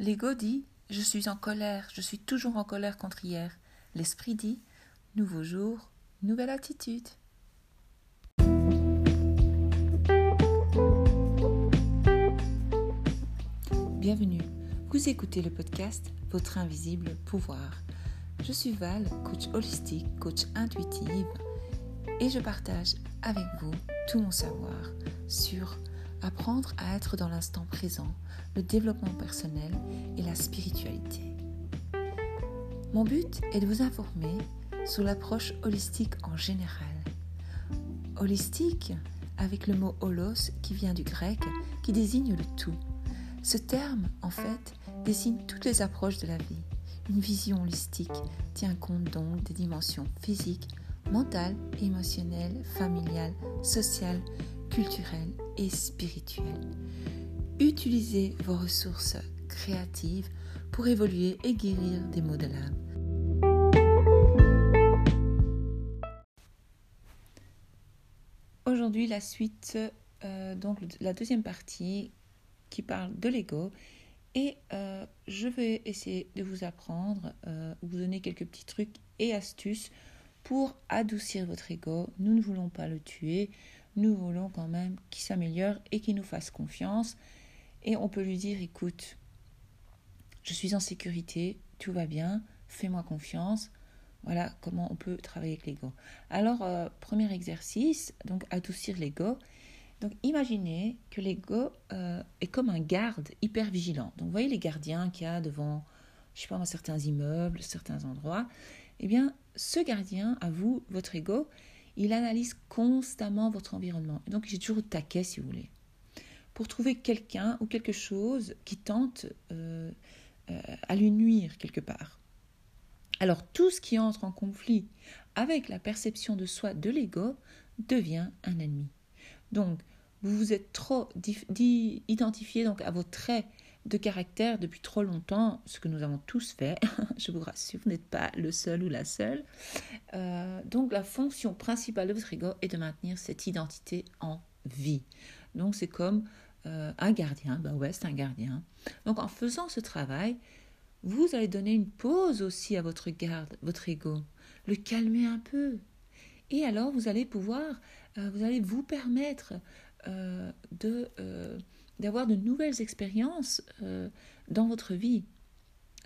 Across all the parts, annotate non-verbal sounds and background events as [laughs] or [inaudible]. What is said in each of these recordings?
L'ego dit Je suis en colère, je suis toujours en colère contre hier. L'esprit dit Nouveau jour, nouvelle attitude. Bienvenue, vous écoutez le podcast Votre invisible pouvoir. Je suis Val, coach holistique, coach intuitive, et je partage avec vous tout mon savoir sur apprendre à être dans l'instant présent, le développement personnel et la spiritualité. Mon but est de vous informer sur l'approche holistique en général. Holistique avec le mot holos qui vient du grec qui désigne le tout. Ce terme, en fait, désigne toutes les approches de la vie. Une vision holistique tient compte donc des dimensions physiques, mentales, émotionnelles, familiales, sociales, culturelles et spirituelles. Utilisez vos ressources créatives pour évoluer et guérir des maux de l'âme. Aujourd'hui, la suite, euh, donc la deuxième partie qui parle de l'ego. Et euh, je vais essayer de vous apprendre, euh, vous donner quelques petits trucs et astuces pour adoucir votre ego. Nous ne voulons pas le tuer, nous voulons quand même qu'il s'améliore et qu'il nous fasse confiance. Et on peut lui dire, écoute, je suis en sécurité, tout va bien, fais-moi confiance. Voilà comment on peut travailler avec l'ego. Alors, euh, premier exercice, donc adoucir l'ego. Donc, imaginez que l'ego euh, est comme un garde hyper vigilant. Donc, vous voyez les gardiens qu'il y a devant, je sais pas, certains immeubles, certains endroits. Eh bien, ce gardien, à vous, votre ego, il analyse constamment votre environnement. Et donc, j'ai toujours au taquet, si vous voulez, pour trouver quelqu'un ou quelque chose qui tente euh, euh, à lui nuire quelque part. Alors, tout ce qui entre en conflit avec la perception de soi de l'ego devient un ennemi. Donc, vous vous êtes trop identifié donc à vos traits de caractère depuis trop longtemps, ce que nous avons tous fait, [laughs] je vous rassure, vous n'êtes pas le seul ou la seule. Euh, donc la fonction principale de votre ego est de maintenir cette identité en vie. Donc c'est comme euh, un gardien, ben ouais, c'est un gardien. Donc en faisant ce travail, vous allez donner une pause aussi à votre garde, votre ego, le calmer un peu. Et alors vous allez pouvoir, euh, vous allez vous permettre de d'avoir de nouvelles expériences euh, dans votre vie.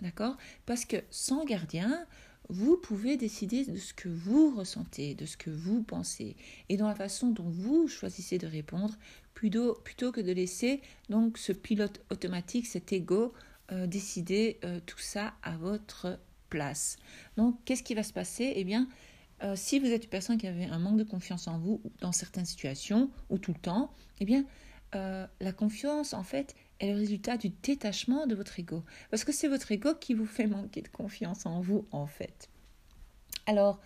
D'accord? Parce que sans gardien, vous pouvez décider de ce que vous ressentez, de ce que vous pensez, et dans la façon dont vous choisissez de répondre, plutôt, que de laisser donc ce pilote automatique, cet ego, euh, décider euh, tout ça à votre place. Donc, qu'est-ce qui va se passer? Eh bien, si vous êtes une personne qui avait un manque de confiance en vous dans certaines situations ou tout le temps, eh bien, euh, la confiance, en fait, est le résultat du détachement de votre ego. Parce que c'est votre ego qui vous [laughs] fait manquer de confiance en vous, en fait. Alors,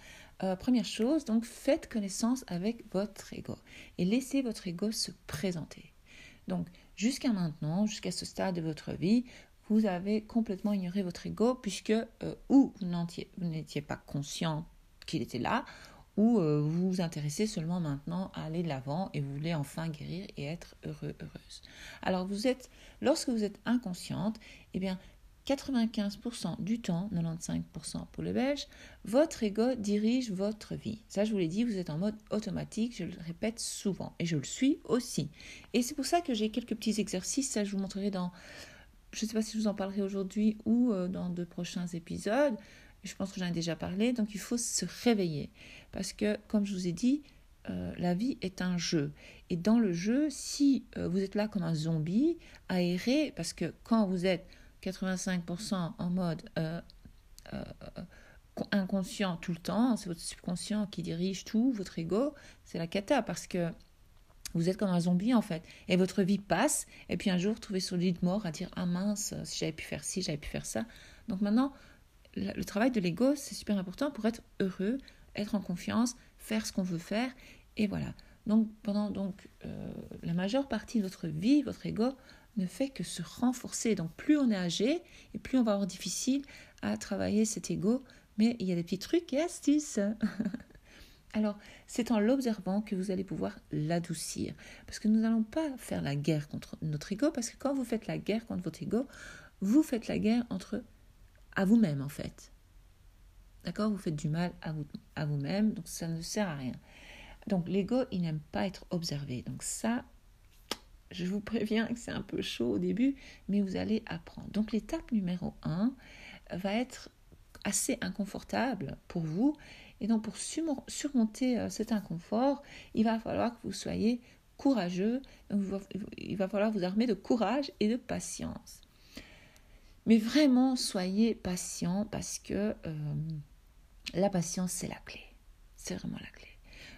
euh, première chose, donc faites connaissance avec votre ego et laissez votre ego se présenter. Donc, jusqu'à maintenant, jusqu'à ce stade de votre vie, vous avez complètement ignoré votre ego puisque euh, ou vous n'étiez pas conscient qu'il était là, ou euh, vous vous intéressez seulement maintenant à aller de l'avant et vous voulez enfin guérir et être heureux, heureuse. Alors vous êtes, lorsque vous êtes inconsciente, eh bien 95% du temps, 95% pour le belge, votre ego dirige votre vie. Ça, je vous l'ai dit, vous êtes en mode automatique, je le répète souvent, et je le suis aussi. Et c'est pour ça que j'ai quelques petits exercices, ça je vous montrerai dans, je ne sais pas si je vous en parlerai aujourd'hui ou euh, dans de prochains épisodes, je pense que j'en ai déjà parlé, donc il faut se réveiller. Parce que, comme je vous ai dit, euh, la vie est un jeu. Et dans le jeu, si euh, vous êtes là comme un zombie, aéré, parce que quand vous êtes 85% en mode euh, inconscient tout le temps, c'est votre subconscient qui dirige tout, votre ego, c'est la cata, parce que vous êtes comme un zombie en fait. Et votre vie passe, et puis un jour, vous trouvez sur le lit de mort à dire Ah mince, si j'avais pu faire ci, j'avais pu faire ça. Donc maintenant, le travail de l'ego, c'est super important pour être heureux, être en confiance, faire ce qu'on veut faire, et voilà. Donc pendant donc euh, la majeure partie de votre vie, votre ego ne fait que se renforcer. Donc plus on est âgé et plus on va avoir difficile à travailler cet ego. Mais il y a des petits trucs et astuces. [laughs] Alors, c'est en l'observant que vous allez pouvoir l'adoucir. Parce que nous n'allons pas faire la guerre contre notre ego, parce que quand vous faites la guerre contre votre ego, vous faites la guerre entre à vous-même en fait. D'accord? Vous faites du mal à, vous, à vous-même, donc ça ne sert à rien. Donc l'ego, il n'aime pas être observé. Donc ça, je vous [laughs] préviens que c'est un peu chaud au début, mais vous allez apprendre. Donc l'étape numéro 1 va être assez inconfortable pour vous. Et donc pour surmonter euh, cet inconfort, il va falloir que vous soyez courageux. il va falloir vous armer de courage et de patience. Mais vraiment, soyez patient parce que euh, la patience, c'est la clé. C'est vraiment la clé.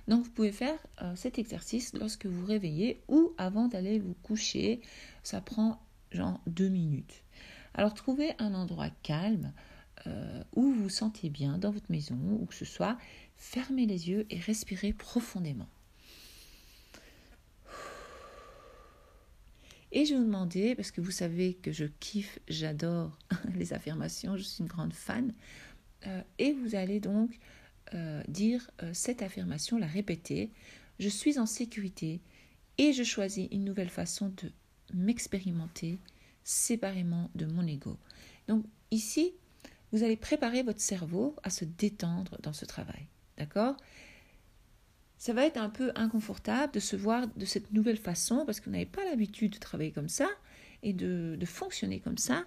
Donc, vous pouvez faire euh, cet exercice lorsque vous réveillez ou avant d'aller vous coucher. Ça prend genre deux minutes. Alors, trouvez un endroit calme euh, où vous vous sentez bien dans votre maison, ou que ce soit. Fermez les yeux et respirez profondément. Et je vais vous demander, parce que vous savez que je kiffe, j'adore [laughs] les affirmations, je suis une grande fan, euh, et vous allez donc euh, dire euh, cette affirmation, la répéter. Je suis en sécurité et je choisis une nouvelle façon de m'expérimenter séparément de mon ego. Donc ici, vous allez préparer votre cerveau à se détendre dans ce travail. D'accord? Ça va être un peu inconfortable de se voir de cette nouvelle façon parce vous n'avez pas l'habitude de travailler comme ça et de, de fonctionner comme ça.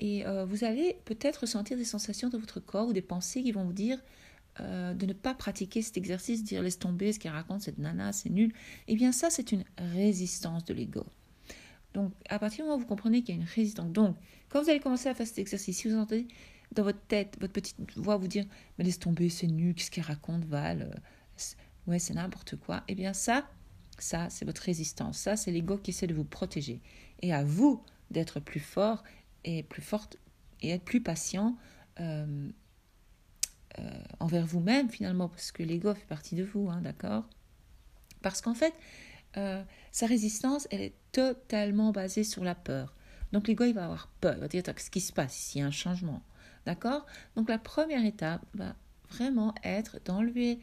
Et euh, vous allez peut-être ressentir des sensations dans votre corps ou des pensées qui vont vous dire euh, de ne pas pratiquer cet exercice, dire laisse tomber ce qu'elle raconte, cette nana, c'est nul. Eh bien ça, c'est une résistance de l'ego. Donc à partir du moment où vous comprenez qu'il y a une résistance, donc quand vous allez commencer à faire cet exercice, si vous entendez dans votre tête, votre petite voix vous dire mais laisse tomber, c'est nul, qu'est-ce qu'elle raconte, Val, euh, ouais c'est n'importe quoi, eh bien ça, ça c'est votre résistance, ça c'est l'ego qui essaie de vous protéger. Et à vous d'être plus fort et plus forte et être plus patient euh, euh, envers vous-même finalement, parce que l'ego fait partie de vous, hein, d'accord? Parce qu'en fait, euh, sa résistance, elle est totalement basée sur la peur. Donc l'ego, il va avoir peur, il va dire ce qui se passe s'il y a un changement, d'accord? Donc la première étape va vraiment être d'enlever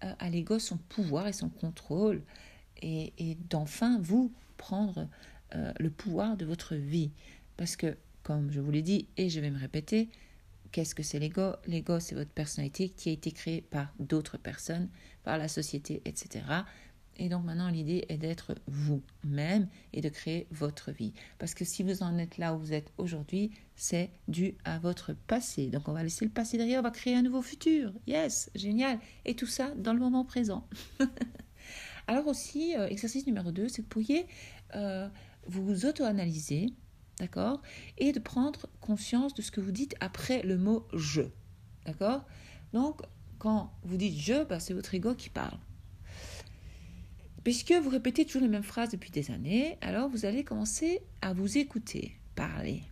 à l'ego son pouvoir et son contrôle et, et d'enfin vous prendre le pouvoir de votre vie. Parce que comme je vous l'ai dit et je vais me répéter, qu'est-ce que c'est l'ego? L'ego, c'est votre personnalité qui a été créée par d'autres personnes, par la société, etc. Et donc maintenant, l'idée est d'être vous-même et de créer votre vie. Parce que si vous en êtes là où vous êtes aujourd'hui, c'est dû à votre passé. Donc on va laisser le passé derrière, on va créer un nouveau futur. Yes, génial. Et tout ça dans le moment présent. [laughs] Alors aussi, euh, exercice numéro 2, c'est que vous pourriez euh, vous auto-analyser D'accord Et de prendre conscience de ce que vous dites après le mot je. D'accord? Donc, quand vous dites je, bah, c'est votre ego qui parle. Puisque vous répétez toujours les mêmes phrases depuis des années, alors vous allez commencer à vous écouter, parler.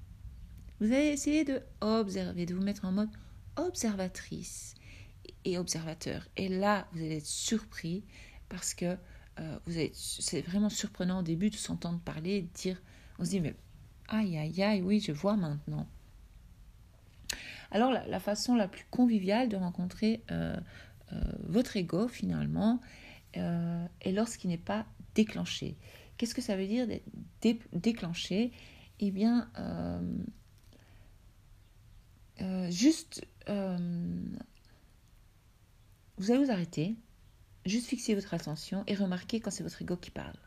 Vous allez essayer de observer, de vous mettre en mode observatrice et observateur. Et là, vous allez être surpris parce que euh, c'est vraiment surprenant au début de s'entendre parler, de dire, on se dit, mais Aïe, aïe, aïe, oui, je vois maintenant. Alors, la, façon la plus conviviale de rencontrer euh, euh, votre ego, finalement, euh, est lorsqu'il n'est pas déclenché. Qu'est-ce que ça veut dire d'être déclenché? Eh bien, juste, vous allez vous arrêter, juste fixer votre attention et remarquer quand c'est votre ego qui parle.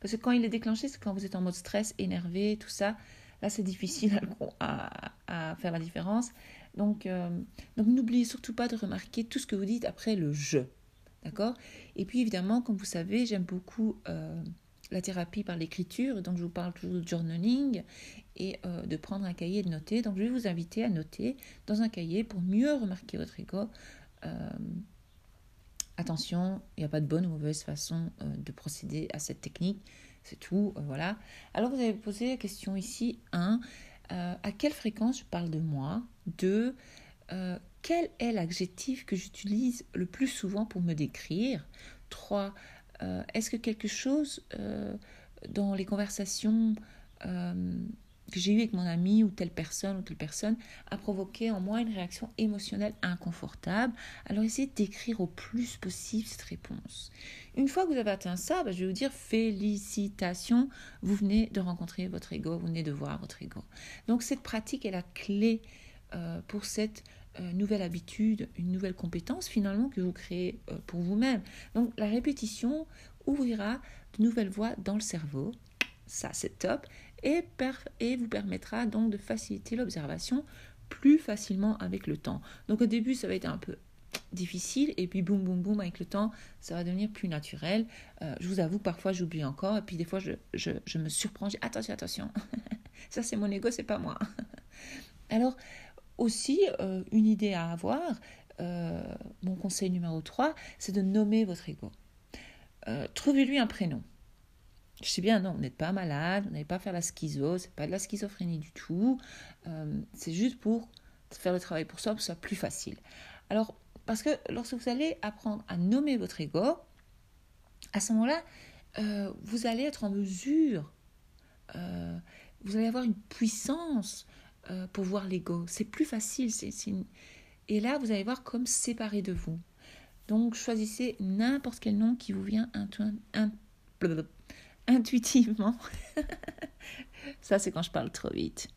Parce que quand il est déclenché, c'est quand vous êtes en mode stress, énervé, tout ça. Là, c'est difficile à, faire la différence. Donc, euh, donc n'oubliez surtout pas de remarquer tout ce que vous dites après le je. D'accord? Et puis, évidemment, comme vous savez, j'aime beaucoup euh, la thérapie par l'écriture. Donc, je vous parle toujours de journaling et euh, de prendre un cahier et de noter. Donc, je vais vous inviter à noter dans un cahier pour mieux remarquer votre ego. Attention, il n'y a pas de bonne ou mauvaise façon euh, de procéder à cette technique. C'est tout, euh, voilà. Alors vous avez posé la question ici 1. Euh, à quelle fréquence je parle de moi? 2. Quel est l'adjectif que j'utilise le plus souvent pour me décrire? 3. Est-ce que quelque chose dans les conversations que j'ai eu avec mon ami ou telle personne ou telle personne a provoqué en moi une réaction émotionnelle inconfortable? Alors essayez d'écrire au plus possible cette réponse. Une fois que vous avez atteint ça, bah, je vais vous dire félicitations, vous venez de rencontrer votre ego, vous venez de voir votre ego. Donc cette pratique est la clé euh, pour cette euh, nouvelle habitude, une nouvelle compétence finalement que vous créez euh, pour vous-même. Donc la répétition ouvrira de nouvelles voies dans le cerveau. Ça, c'est top. Et, vous permettra donc de faciliter l'observation plus facilement avec le temps. Donc au début, ça va être un peu difficile. Et puis boum boum boum avec le temps ça va devenir plus naturel. Euh, je vous avoue parfois j'oublie encore. Et puis des fois je, je, me surprends. Dis attention attention. [laughs] Ça c'est mon ego c'est pas moi. [laughs] Alors aussi euh, une idée à avoir euh, mon conseil numéro 3 c'est de nommer votre ego trouvez-lui un prénom je sais bien, non, vous n'êtes pas malade, vous n'allez pas faire la schizo, c'est pas de la schizophrénie du tout. Euh, c'est juste pour faire le travail pour soi, pour que ce soit plus facile. Alors, parce que lorsque vous allez apprendre à nommer votre ego, à ce moment-là, euh, vous allez être en mesure, euh, vous allez avoir une puissance pour voir l'ego. C'est plus facile. Et là, vous allez voir comme séparé de vous. Donc, choisissez n'importe quel nom qui vous vient [laughs] intuitivement. [laughs] Ça, c'est quand je parle trop vite.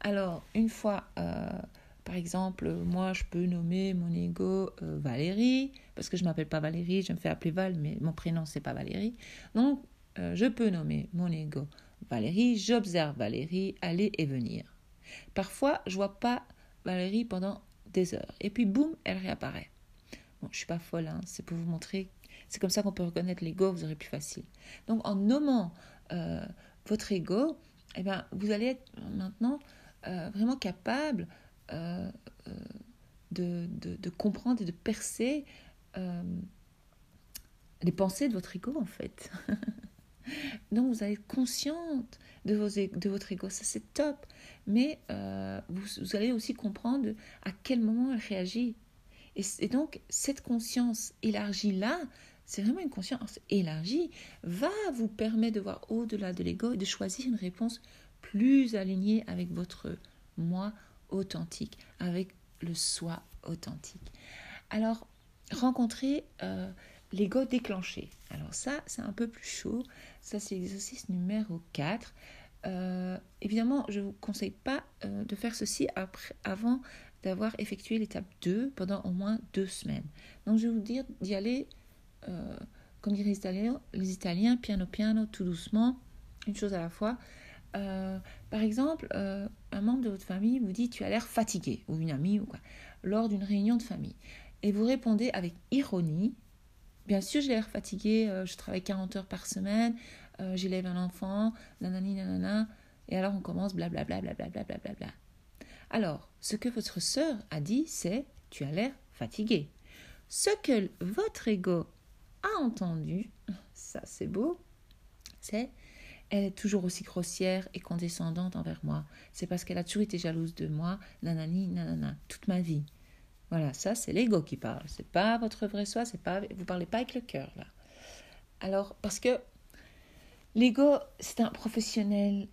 Alors, une fois, euh, par exemple, moi, je peux nommer mon ego euh, Valérie, parce que je m'appelle pas Valérie, je me fais appeler Val, mais mon prénom, c'est pas Valérie. Donc, euh, je peux nommer mon ego Valérie, j'observe Valérie aller et venir. Parfois, je vois pas Valérie pendant des heures. Et puis, boum, elle réapparaît. Bon, je suis pas folle, hein, c'est pour vous montrer c'est comme ça qu'on peut reconnaître l'ego, vous aurez plus facile. Donc en nommant euh, votre ego, eh ben, vous allez être maintenant euh, vraiment capable euh, de, de, comprendre et de percer les pensées de votre ego en fait. [laughs] Donc vous allez être consciente de, votre ego, ça c'est top. Mais vous, vous, allez aussi comprendre à quel moment elle réagit. Et, donc cette conscience élargie là, c'est vraiment une conscience élargie, va vous permettre de voir au-delà de l'ego et de choisir une réponse plus alignée avec votre moi authentique, avec le soi authentique. Alors, rencontrer euh, l'ego déclenché. Alors ça, c'est un peu plus chaud. Ça, c'est l'exercice numéro 4. Euh, évidemment, je ne vous conseille pas euh, de faire ceci après, avant d'avoir effectué l'étape 2 pendant au moins deux semaines. Donc, je vais vous dire d'y aller euh, comme diraient les Italiens, les Italiens, piano piano, tout doucement, une chose à la fois. Par exemple, un membre de votre famille vous dit tu as l'air fatigué, ou une amie, ou quoi, lors d'une réunion de famille. Et vous répondez avec ironie Bien sûr, j'ai l'air fatigué, je travaille 40 heures par semaine, j'élève un enfant, nanani, nanana. Et alors on commence blablabla, blablabla, blablabla. Alors, ce que votre sœur a dit, c'est Tu as l'air fatigué. Ce que votre ego a entendu, ça c'est beau, c'est elle est toujours aussi grossière et condescendante envers moi. C'est parce qu'elle a toujours été jalouse de moi, nanani, nanana, toute ma vie. Voilà, ça c'est l'ego qui parle. C'est pas votre vrai soi, c'est pas vous parlez pas avec le cœur là. Alors parce que l'ego c'est un professionnel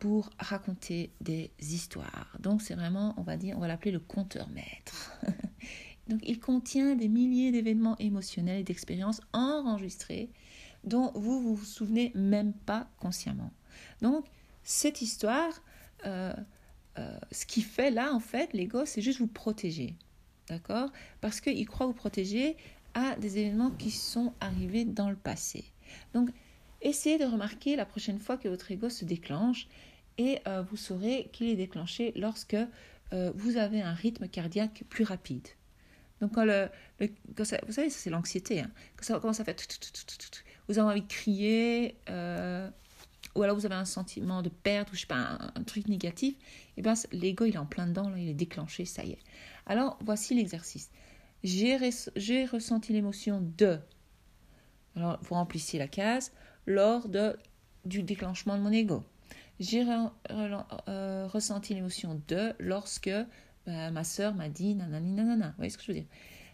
pour raconter des histoires. Donc c'est vraiment, on va dire, on va l'appeler le conteur maître. [laughs] Donc il contient des milliers d'événements émotionnels et d'expériences enregistrées dont vous vous, vous souvenez même pas consciemment. Donc cette histoire, euh, euh, ce qui fait là en fait l'ego, c'est juste vous protéger, d'accord? Parce qu'il croit vous protéger à des événements qui sont arrivés dans le passé. Donc essayez de remarquer la prochaine fois que votre ego se déclenche et euh, vous saurez qu'il est déclenché lorsque vous avez un rythme cardiaque plus rapide. Donc vous savez, c'est l'anxiété. Hein. Ça commence à faire, vous avez envie de crier, euh, ou alors vous avez un sentiment de perte, ou je sais pas, un, truc négatif, et eh bien l'ego il est en plein dedans, il est déclenché, ça y est. Alors voici l'exercice. J'ai ressenti l'émotion de. Alors vous remplissez la case lors de, du déclenchement de mon ego. J'ai euh, ressenti l'émotion de lorsque bah, ma sœur m'a dit nanani nanana. Vous voyez ce que je veux dire?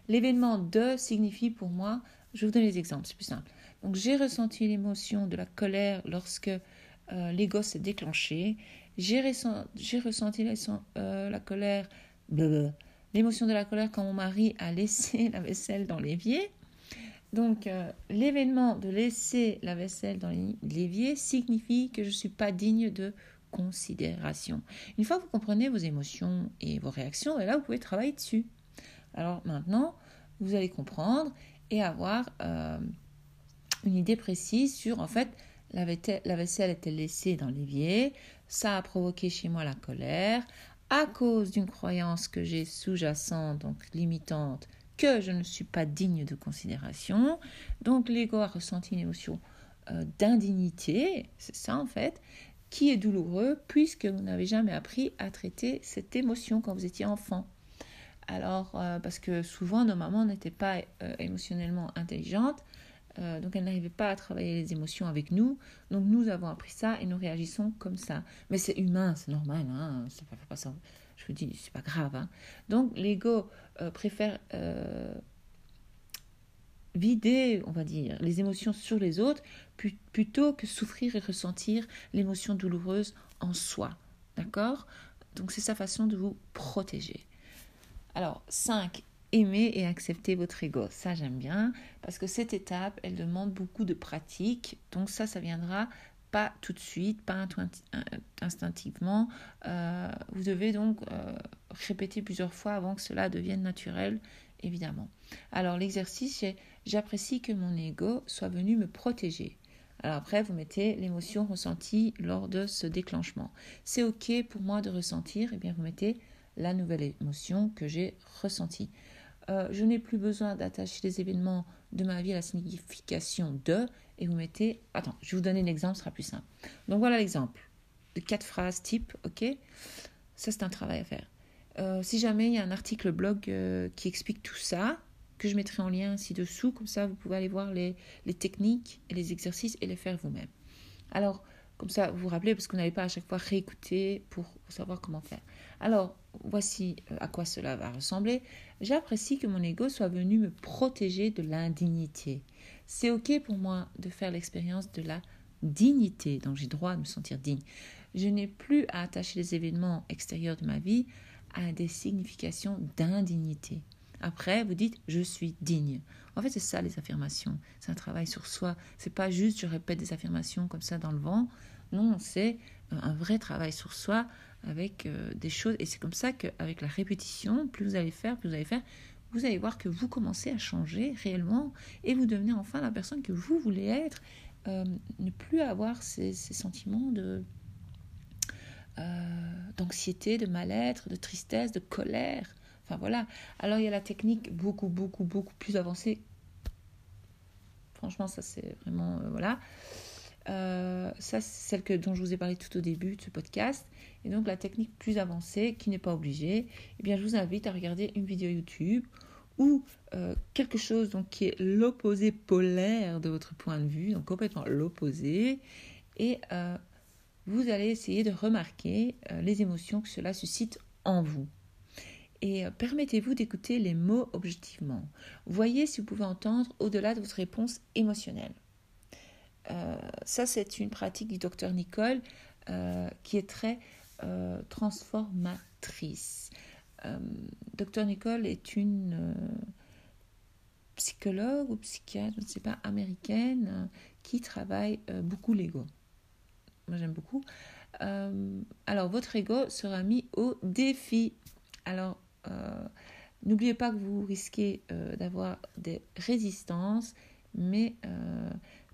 L'événement de signifie pour moi, je vous donner les exemples, c'est plus simple. Donc j'ai ressenti l'émotion de la colère lorsque euh, l'ego s'est déclenché j'ai ressenti euh, la colère, l'émotion de la colère quand mon mari a laissé [laughs] la vaisselle dans l'évier. Donc, euh, l'événement de laisser la vaisselle dans l'évier signifie que je ne suis pas digne de considération. Une fois que vous comprenez vos émotions et vos réactions, et là, vous pouvez travailler dessus. Alors maintenant, vous allez comprendre et avoir euh, une idée précise sur, en fait, la vaisselle était laissée dans l'évier, ça a provoqué chez moi la colère, à cause d'une croyance que j'ai sous-jacente, donc limitante, que je ne suis pas digne de considération. Donc l'ego a ressenti une émotion euh, d'indignité, c'est ça en fait, qui est douloureux puisque vous n'avez jamais appris à traiter cette émotion quand vous étiez enfant. Alors, euh, parce que souvent nos mamans n'étaient pas euh, émotionnellement intelligentes, euh, donc elle n'arrivait pas à travailler les émotions avec nous. Donc nous avons appris ça et nous réagissons comme ça. Mais c'est humain, c'est normal. Hein, pas ça. Je vous dis, c'est pas grave. Hein. Donc l'ego euh, préfère euh, vider, on va dire, les émotions sur les autres plutôt que souffrir et ressentir l'émotion douloureuse en soi. D'accord? Donc c'est sa façon de vous protéger. Alors, 5 aimer et accepter votre ego. Ça, j'aime bien parce que cette étape, elle demande beaucoup de pratique. Donc ça, ça viendra pas tout de suite, pas instinctivement. Euh, vous devez donc euh, répéter plusieurs fois avant que cela devienne naturel, évidemment. Alors l'exercice, j'apprécie que mon ego soit venu me protéger. Alors après, vous mettez l'émotion ressentie lors de ce déclenchement. C'est OK pour moi de ressentir, et eh bien vous mettez la nouvelle émotion que j'ai ressentie. Euh, je n'ai plus besoin d'attacher les événements de ma vie à la signification de, et vous mettez, attends, je vais vous donner l'exemple, ce sera plus simple. Donc voilà l'exemple de quatre phrases type, ok Ça, c'est un travail à faire. Euh, si jamais il y a un article blog euh, qui explique tout ça, que je mettrai en lien ci-dessous, comme ça vous pouvez aller voir les, les techniques et les exercices et les faire vous-même. Alors, comme ça, vous vous rappelez, parce qu'on n'allait pas à chaque fois réécouter pour savoir comment faire. Alors, voici euh, à quoi cela va ressembler. J'apprécie que mon ego soit venu me protéger de l'indignité. C'est OK pour moi de faire l'expérience de la dignité, dont j'ai droit de me sentir digne. Je n'ai plus à attacher les événements extérieurs de ma vie à des significations d'indignité. Après, vous dites je suis digne. En fait, c'est ça les affirmations. C'est un travail sur soi. C'est pas juste je répète des affirmations comme ça dans le vent. Non, c'est un vrai travail sur soi avec euh, des choses. Et c'est comme ça qu'avec la répétition, plus vous allez faire, plus vous allez faire, vous allez voir que vous commencez à changer réellement et vous devenez enfin la personne que vous voulez être. Euh, ne plus avoir ces, sentiments de euh, d'anxiété, de mal-être, de tristesse, de colère. Enfin voilà. Alors il y a la technique beaucoup, beaucoup, beaucoup plus avancée. Franchement, ça c'est vraiment... voilà. Euh, ça, c'est celle dont je vous ai parlé tout au début de ce podcast. Et donc, la technique plus avancée, qui n'est pas obligée, eh bien, je vous invite à regarder une vidéo YouTube ou euh, quelque chose qui est l'opposé polaire de votre point de vue, donc complètement l'opposé. Et euh, vous allez essayer de remarquer les émotions que cela suscite en vous. Et permettez-vous d'écouter les mots objectivement. Voyez si vous pouvez entendre au-delà de votre réponse émotionnelle. Euh, ça, c'est une pratique du docteur Nicole euh, qui est très euh, transformatrice. docteur Nicole est une psychologue ou psychiatre, je ne sais pas, américaine, qui travaille beaucoup l'ego. Moi, j'aime beaucoup. alors, votre ego sera mis au défi. Alors, n'oubliez pas que vous risquez d'avoir des résistances, mais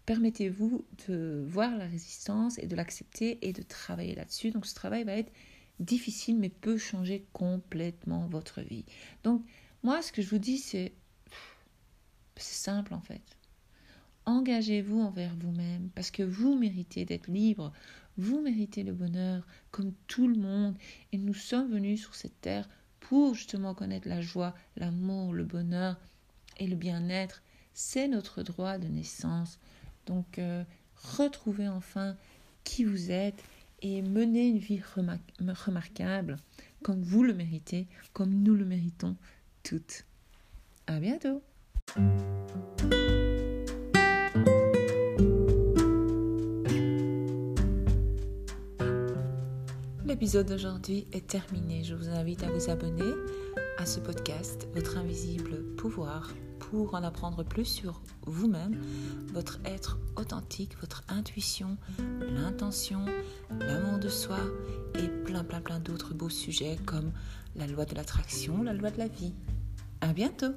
permettez-vous de voir la résistance et de l'accepter et de travailler là-dessus. Donc ce travail va être difficile mais peut changer complètement votre vie. Donc moi ce que je vous dis c'est c'est simple en fait. Engagez-vous envers vous-même parce que vous méritez d'être libre, vous méritez le bonheur comme tout le monde et nous sommes venus sur cette terre pour justement connaître la joie, l'amour, le bonheur et le bien-être. C'est notre droit de naissance. Donc, euh, retrouvez enfin qui vous êtes et menez une vie remarquable comme vous le méritez, comme nous le méritons toutes. À bientôt! L'épisode d'aujourd'hui est terminé. Je vous invite à vous abonner à ce podcast, Votre invisible pouvoir, pour en apprendre plus sur vous-même, votre être authentique, votre intuition, l'intention, l'amour de soi et plein plein plein d'autres beaux sujets comme la loi de l'attraction, la loi de la vie. À bientôt!